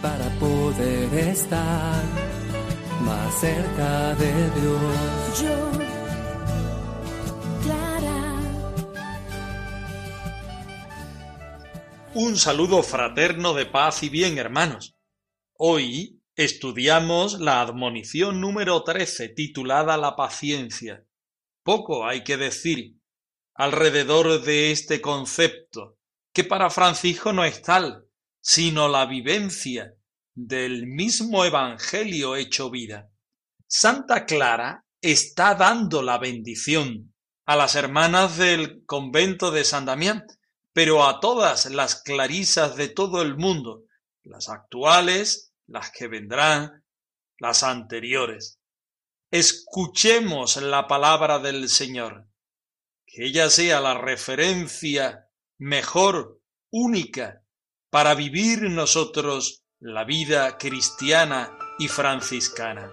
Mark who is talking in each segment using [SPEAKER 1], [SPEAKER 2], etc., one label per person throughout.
[SPEAKER 1] para poder estar más cerca de Dios.
[SPEAKER 2] Yo, Clara.
[SPEAKER 3] Un saludo fraterno de paz y bien, hermanos. Hoy estudiamos la admonición número 13 titulada La paciencia. Poco hay que decir alrededor de este concepto, que para Francisco no es tal, sino la vivencia del mismo Evangelio hecho vida. Santa Clara está dando la bendición a las hermanas del convento de San Damián, pero a todas las clarisas de todo el mundo, las actuales, las que vendrán, las anteriores. Escuchemos la palabra del Señor, que ella sea la referencia mejor, única, para vivir nosotros la vida cristiana y franciscana.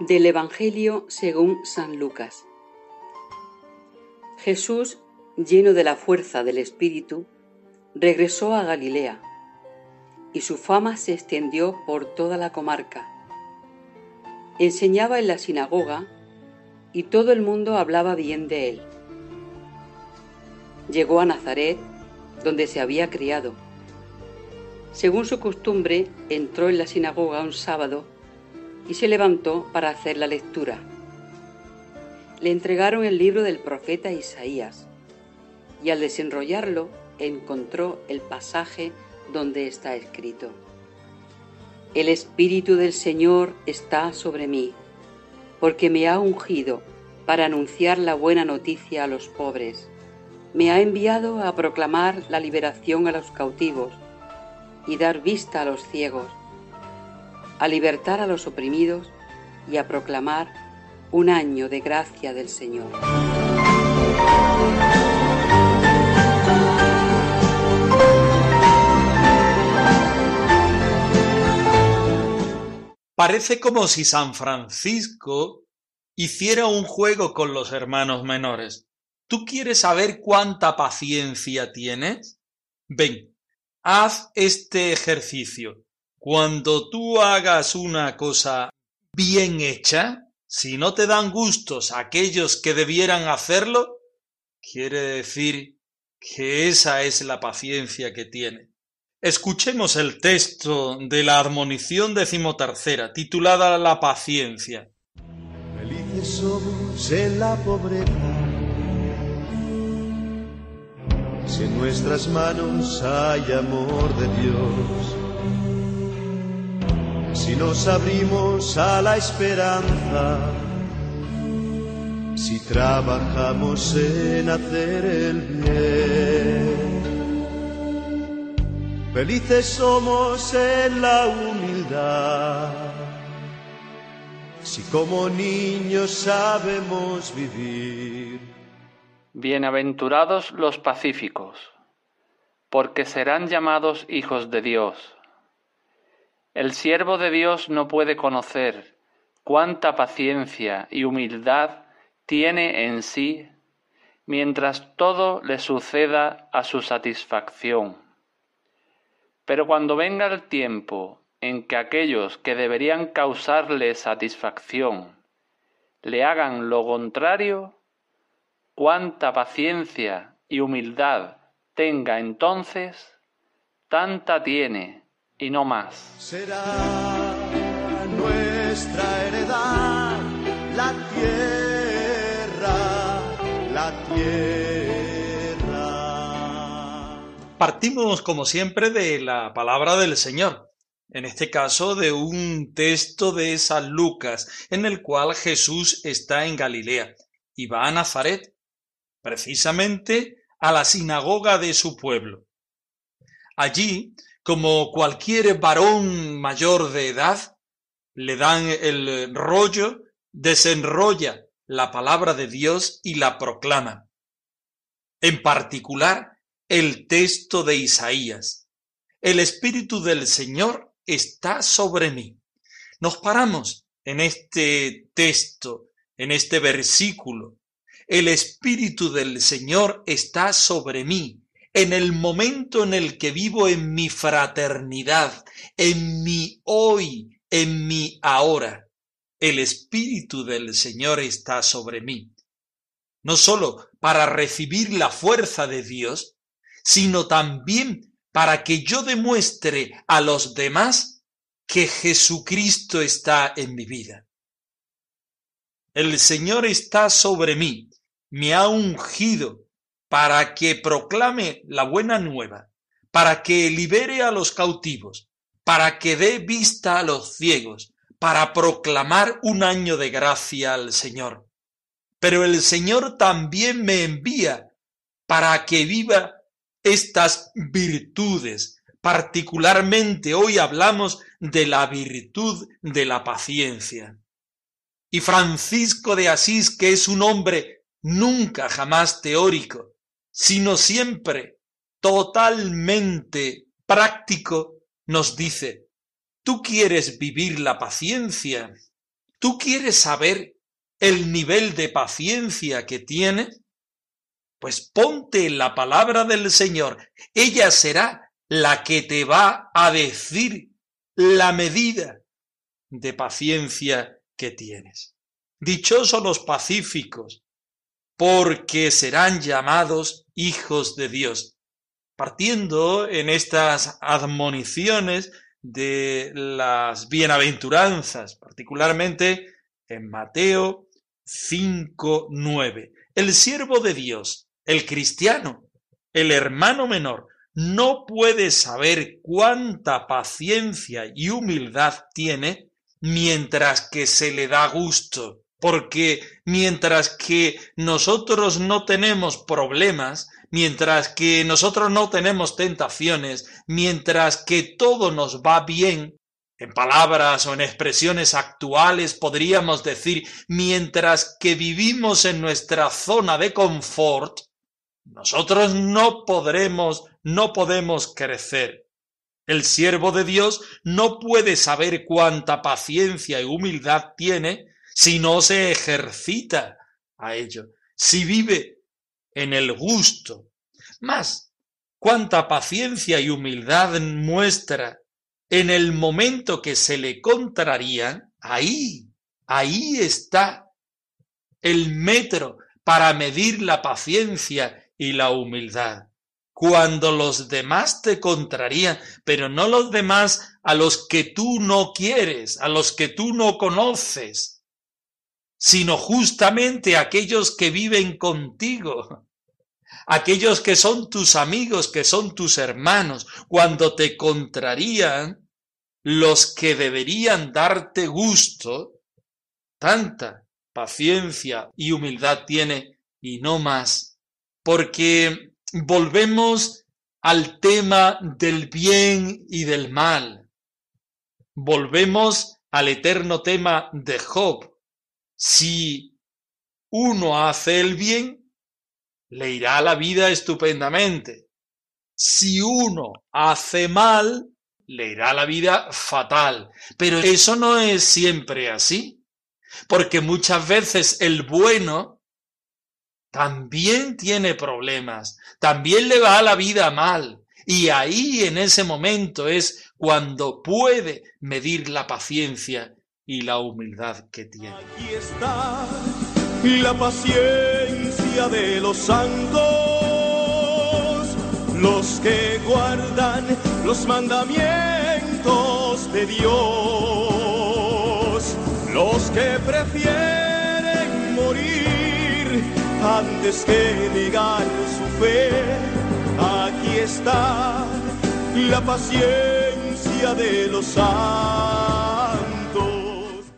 [SPEAKER 4] Del Evangelio según San Lucas. Jesús, lleno de la fuerza del Espíritu, regresó a Galilea, y su fama se extendió por toda la comarca. Enseñaba en la sinagoga, y todo el mundo hablaba bien de él. Llegó a Nazaret, donde se había criado. Según su costumbre, entró en la sinagoga un sábado y se levantó para hacer la lectura. Le entregaron el libro del profeta Isaías y al desenrollarlo encontró el pasaje donde está escrito. El Espíritu del Señor está sobre mí, porque me ha ungido para anunciar la buena noticia a los pobres. Me ha enviado a proclamar la liberación a los cautivos y dar vista a los ciegos a libertar a los oprimidos y a proclamar un año de gracia del Señor.
[SPEAKER 3] Parece como si San Francisco hiciera un juego con los hermanos menores. ¿Tú quieres saber cuánta paciencia tienes? Ven, haz este ejercicio. Cuando tú hagas una cosa bien hecha, si no te dan gustos aquellos que debieran hacerlo, quiere decir que esa es la paciencia que tiene. Escuchemos el texto de la admonición decimotercera, titulada La paciencia.
[SPEAKER 5] Felices somos en la pobreza, si en nuestras manos hay amor de Dios, si nos abrimos a la esperanza, si trabajamos en hacer el bien. Felices somos en la humildad, si como niños sabemos vivir.
[SPEAKER 6] Bienaventurados los pacíficos, porque serán llamados hijos de Dios. El siervo de Dios no puede conocer cuánta paciencia y humildad tiene en sí mientras todo le suceda a su satisfacción. Pero cuando venga el tiempo en que aquellos que deberían causarle satisfacción le hagan lo contrario, cuánta paciencia y humildad tenga entonces, tanta tiene y no más.
[SPEAKER 5] Será nuestra heredad la tierra, la tierra.
[SPEAKER 3] Partimos, como siempre, de la palabra del Señor. en este caso de un texto de San Lucas, en el cual Jesús está en Galilea y va a Nazaret, precisamente a la sinagoga de su pueblo. Allí, como cualquier varón mayor de edad, le dan el rollo, desenrolla la palabra de Dios y la proclama. En particular, el texto de Isaías. El Espíritu del Señor está sobre mí. Nos paramos en este texto, en este versículo. El Espíritu del Señor está sobre mí en el momento en el que vivo en mi fraternidad, en mi hoy, en mi ahora. El Espíritu del Señor está sobre mí. No sólo para recibir la fuerza de Dios, sino también para que yo demuestre a los demás que Jesucristo está en mi vida. El Señor está sobre mí, me ha ungido para que proclame la buena nueva, para que libere a los cautivos, para que dé vista a los ciegos, para proclamar un año de gracia al Señor. Pero el Señor también me envía para que viva estas virtudes. Particularmente hoy hablamos de la virtud de la paciencia. Y Francisco de Asís, que es un hombre nunca jamás teórico, sino siempre totalmente práctico, nos dice, tú quieres vivir la paciencia, tú quieres saber el nivel de paciencia que tienes, pues ponte la palabra del Señor. Ella será la que te va a decir la medida de paciencia que tienes. Dichosos los pacíficos, porque serán llamados hijos de Dios. Partiendo en estas admoniciones de las bienaventuranzas, particularmente en Mateo 5, 9. El siervo de Dios el cristiano, el hermano menor, no puede saber cuánta paciencia y humildad tiene mientras que se le da gusto, porque mientras que nosotros no tenemos problemas, mientras que nosotros no tenemos tentaciones, mientras que todo nos va bien, en palabras o en expresiones actuales podríamos decir, mientras que vivimos en nuestra zona de confort, nosotros no podremos, no podemos crecer. El siervo de Dios no puede saber cuánta paciencia y humildad tiene si no se ejercita a ello, si vive en el gusto. Más, cuánta paciencia y humildad muestra en el momento que se le contraría, ahí, ahí está el metro para medir la paciencia y la humildad. Cuando los demás te contrarían, pero no los demás a los que tú no quieres, a los que tú no conoces, sino justamente aquellos que viven contigo, aquellos que son tus amigos, que son tus hermanos, cuando te contrarían, los que deberían darte gusto, tanta paciencia y humildad tiene y no más porque volvemos al tema del bien y del mal. Volvemos al eterno tema de Job. Si uno hace el bien, le irá la vida estupendamente. Si uno hace mal, le irá la vida fatal. Pero eso no es siempre así, porque muchas veces el bueno también tiene problemas, también le va a la vida mal. Y ahí en ese momento es cuando puede medir la paciencia y la humildad que tiene.
[SPEAKER 5] Aquí está la paciencia de los santos, los que guardan los mandamientos de Dios, que su fe. Aquí está la paciencia de los santos.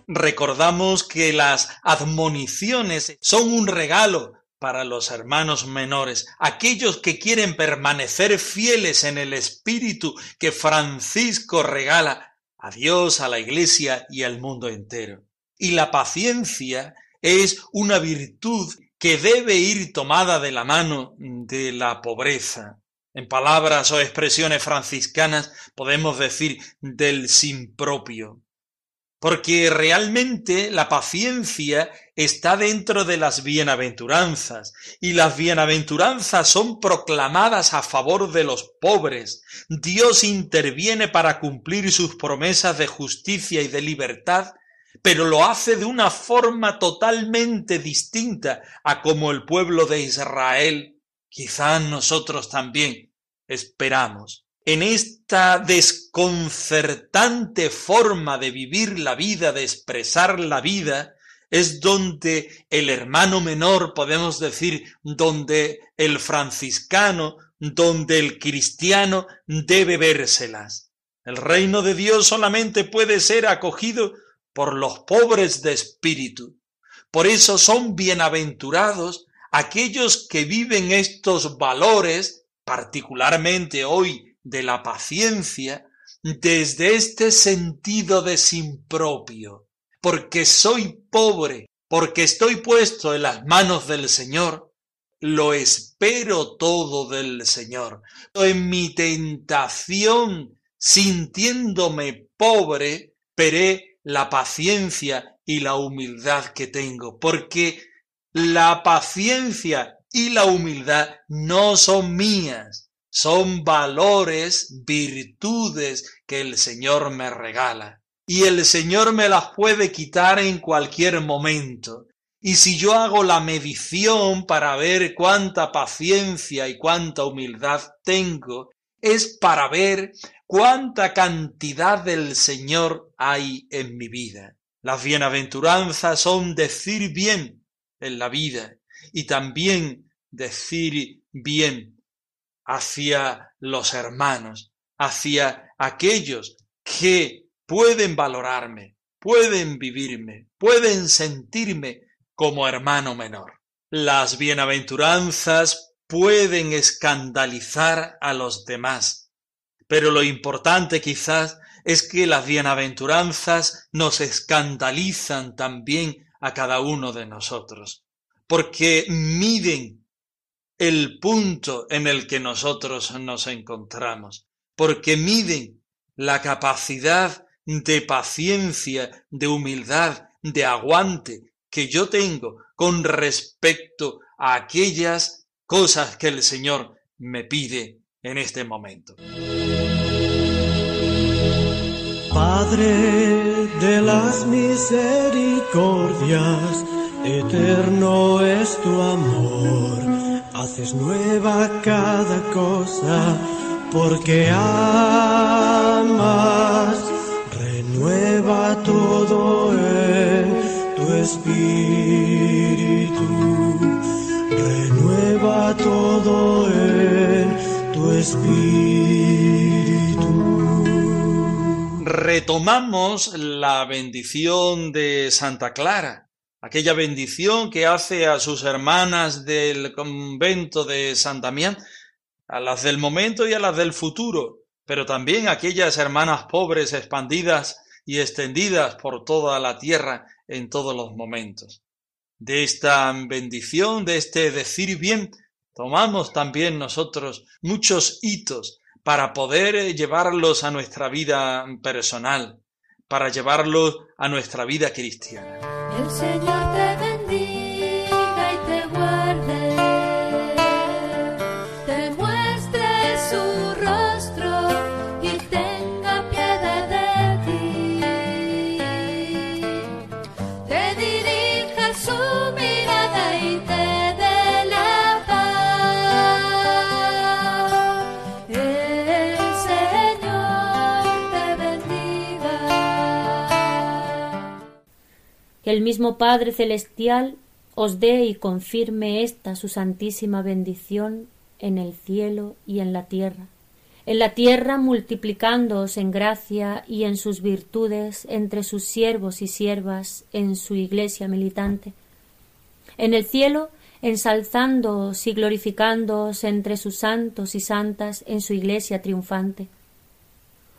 [SPEAKER 3] Recordamos que las admoniciones son un regalo para los hermanos menores, aquellos que quieren permanecer fieles en el espíritu que Francisco regala a Dios, a la Iglesia y al mundo entero. Y la paciencia es una virtud que debe ir tomada de la mano de la pobreza. En palabras o expresiones franciscanas podemos decir del sin propio. Porque realmente la paciencia está dentro de las bienaventuranzas, y las bienaventuranzas son proclamadas a favor de los pobres. Dios interviene para cumplir sus promesas de justicia y de libertad, pero lo hace de una forma totalmente distinta a como el pueblo de Israel, quizás nosotros también, esperamos. En esta desconcertante forma de vivir la vida, de expresar la vida, es donde el hermano menor, podemos decir, donde el franciscano, donde el cristiano debe vérselas. El reino de Dios solamente puede ser acogido por los pobres de espíritu. Por eso son bienaventurados aquellos que viven estos valores, particularmente hoy de la paciencia, desde este sentido de sin propio, porque soy pobre, porque estoy puesto en las manos del Señor, lo espero todo del Señor. En mi tentación, sintiéndome pobre, la paciencia y la humildad que tengo, porque la paciencia y la humildad no son mías, son valores, virtudes que el Señor me regala. Y el Señor me las puede quitar en cualquier momento. Y si yo hago la medición para ver cuánta paciencia y cuánta humildad tengo, es para ver cuánta cantidad del Señor hay en mi vida. Las bienaventuranzas son decir bien en la vida y también decir bien hacia los hermanos, hacia aquellos que pueden valorarme, pueden vivirme, pueden sentirme como hermano menor. Las bienaventuranzas pueden escandalizar a los demás, pero lo importante quizás es que las bienaventuranzas nos escandalizan también a cada uno de nosotros, porque miden el punto en el que nosotros nos encontramos, porque miden la capacidad de paciencia, de humildad, de aguante que yo tengo con respecto a aquellas cosas que el Señor me pide en este momento.
[SPEAKER 2] Padre de las misericordias, eterno es tu amor, haces nueva cada cosa, porque amas, renueva todo en tu espíritu, renueva todo en tu espíritu
[SPEAKER 3] retomamos la bendición de Santa Clara, aquella bendición que hace a sus hermanas del convento de San Damián, a las del momento y a las del futuro, pero también a aquellas hermanas pobres expandidas y extendidas por toda la tierra en todos los momentos. De esta bendición, de este decir bien, tomamos también nosotros muchos hitos para poder eh, llevarlos a nuestra vida personal, para llevarlos a nuestra vida cristiana.
[SPEAKER 7] El
[SPEAKER 8] mismo Padre Celestial os dé y confirme esta su santísima bendición en el cielo y en la tierra, en la tierra multiplicándoos en gracia y en sus virtudes entre sus siervos y siervas en su iglesia militante. En el cielo ensalzándoos y glorificándoos entre sus santos y santas en su iglesia triunfante.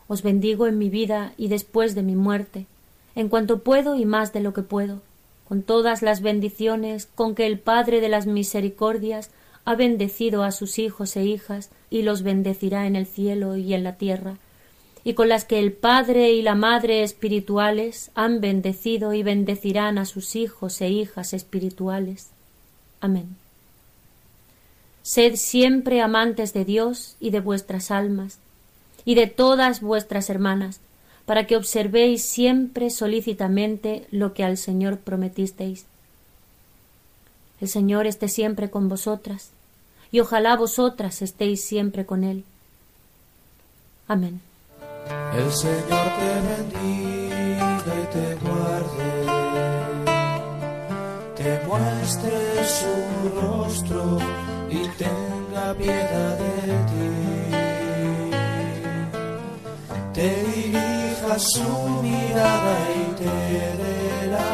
[SPEAKER 8] Os bendigo en mi vida y después de mi muerte, en cuanto puedo y más de lo que puedo, con todas las bendiciones con que el Padre de las misericordias ha bendecido a sus hijos e hijas y los bendecirá en el cielo y en la tierra, y con las que el Padre y la Madre espirituales han bendecido y bendecirán a sus hijos e hijas espirituales. Amén. Sed siempre amantes de Dios y de vuestras almas, y de todas vuestras hermanas, para que observéis siempre solícitamente lo que al Señor prometisteis. El Señor esté siempre con vosotras, y ojalá vosotras estéis siempre con Él. Amén.
[SPEAKER 2] El Señor te bendiga y te guarde, te muestre su rostro y tenga piedad de ti. El Señor te bendiga.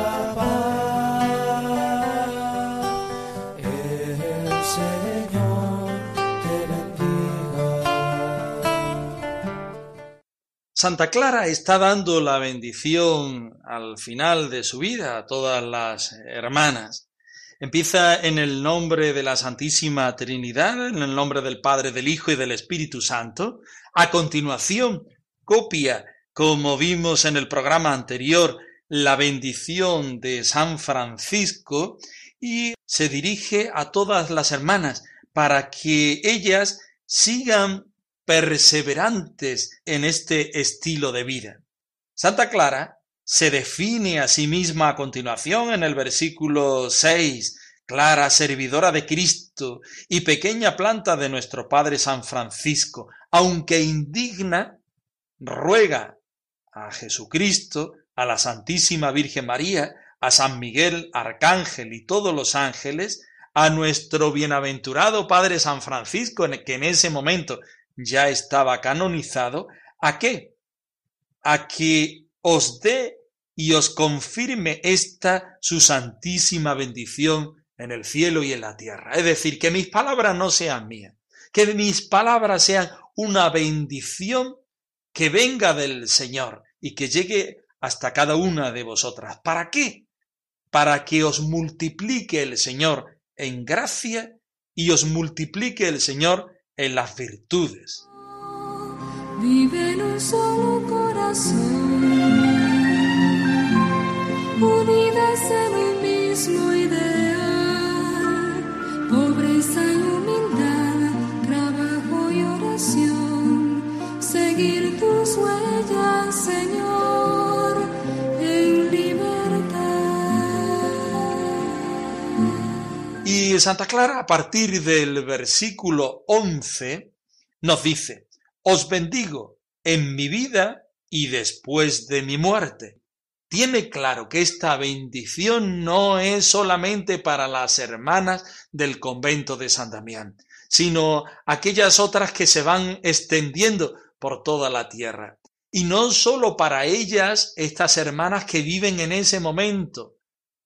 [SPEAKER 3] Santa Clara está dando la bendición al final de su vida a todas las hermanas. Empieza en el nombre de la Santísima Trinidad, en el nombre del Padre, del Hijo y del Espíritu Santo. A continuación, copia, como vimos en el programa anterior, la bendición de San Francisco y se dirige a todas las hermanas para que ellas sigan perseverantes en este estilo de vida. Santa Clara se define a sí misma a continuación en el versículo 6, clara servidora de Cristo y pequeña planta de nuestro Padre San Francisco, aunque indigna, ruega a Jesucristo, a la Santísima Virgen María, a San Miguel, Arcángel y todos los ángeles, a nuestro bienaventurado Padre San Francisco, que en ese momento ya estaba canonizado, ¿a qué? A que os dé y os confirme esta su santísima bendición en el cielo y en la tierra. Es decir, que mis palabras no sean mías, que mis palabras sean una bendición que venga del Señor y que llegue hasta cada una de vosotras. ¿Para qué? Para que os multiplique el Señor en gracia y os multiplique el Señor en las virtudes.
[SPEAKER 7] Vive en un solo corazón, unidas en un mismo seguir tus huellas, Señor, en libertad.
[SPEAKER 3] Y Santa Clara, a partir del versículo 11, nos dice, os bendigo en mi vida y después de mi muerte. Tiene claro que esta bendición no es solamente para las hermanas del convento de San Damián, sino aquellas otras que se van extendiendo por toda la tierra. Y no solo para ellas, estas hermanas que viven en ese momento,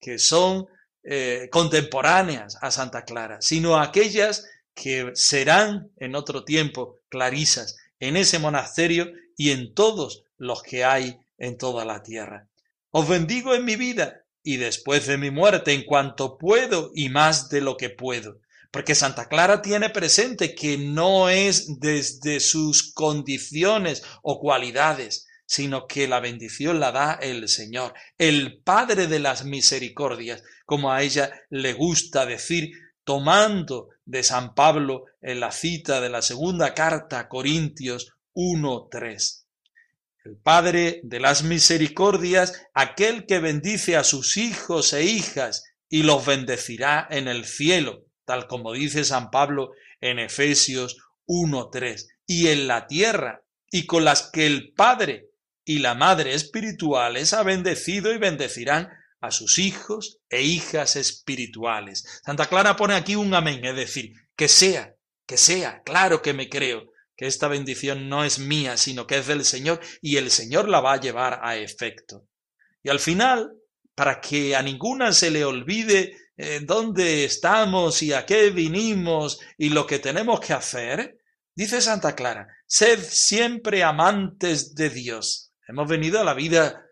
[SPEAKER 3] que son eh, contemporáneas a Santa Clara, sino aquellas que serán en otro tiempo clarisas en ese monasterio y en todos los que hay en toda la tierra. Os bendigo en mi vida y después de mi muerte en cuanto puedo y más de lo que puedo. Porque Santa Clara tiene presente que no es desde sus condiciones o cualidades, sino que la bendición la da el Señor, el Padre de las misericordias, como a ella le gusta decir, tomando de San Pablo en la cita de la segunda carta a Corintios 1.3. El Padre de las misericordias, aquel que bendice a sus hijos e hijas y los bendecirá en el cielo, tal como dice San Pablo en Efesios 1.3, y en la tierra, y con las que el Padre y la Madre espirituales ha bendecido y bendecirán a sus hijos e hijas espirituales. Santa Clara pone aquí un amén, es decir, que sea, que sea, claro que me creo, que esta bendición no es mía, sino que es del Señor y el Señor la va a llevar a efecto. Y al final, para que a ninguna se le olvide eh, dónde estamos y a qué vinimos y lo que tenemos que hacer, dice Santa Clara, sed siempre amantes de Dios. Hemos venido a la vida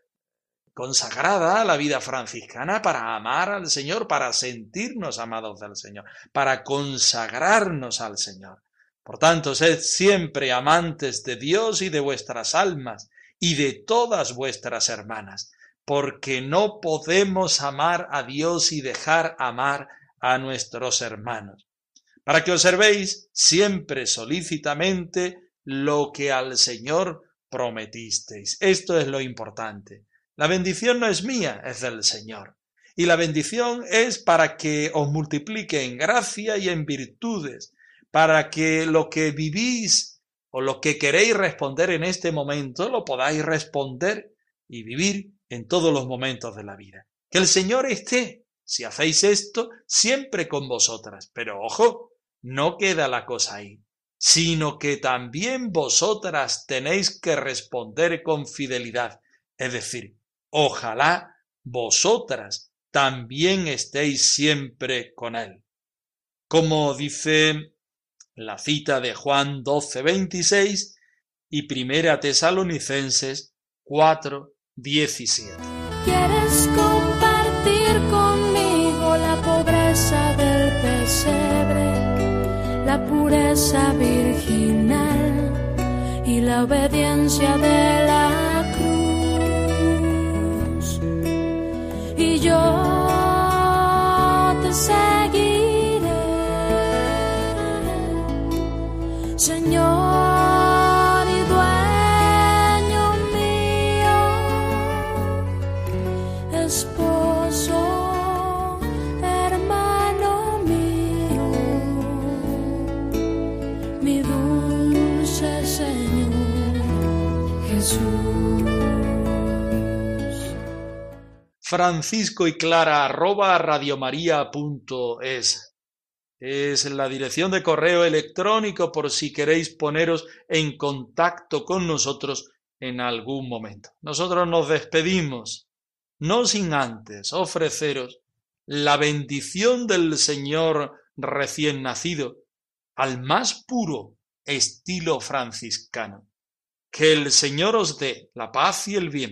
[SPEAKER 3] consagrada, a la vida franciscana, para amar al Señor, para sentirnos amados del Señor, para consagrarnos al Señor. Por tanto, sed siempre amantes de Dios y de vuestras almas y de todas vuestras hermanas, porque no podemos amar a Dios y dejar amar a nuestros hermanos. Para que observéis siempre solícitamente lo que al Señor prometisteis. Esto es lo importante. La bendición no es mía, es del Señor. Y la bendición es para que os multiplique en gracia y en virtudes, para que lo que vivís o lo que queréis responder en este momento lo podáis responder y vivir en todos los momentos de la vida. Que el Señor esté, si hacéis esto, siempre con vosotras. Pero ojo, no queda la cosa ahí, sino que también vosotras tenéis que responder con fidelidad. Es decir, ojalá vosotras también estéis siempre con Él. Como dice la cita de Juan 12:26 y Primera Tesalonicenses 4:17.
[SPEAKER 7] ¿Quieres compartir conmigo la pobreza del pesebre, la pureza virginal y la obediencia de la cruz? Y yo te seguiré. Señor
[SPEAKER 3] Francisco y Clara arroba radiomaria.es es la dirección de correo electrónico por si queréis poneros en contacto con nosotros en algún momento. Nosotros nos despedimos, no sin antes ofreceros la bendición del Señor recién nacido al más puro estilo franciscano. Que el Señor os dé la paz y el bien.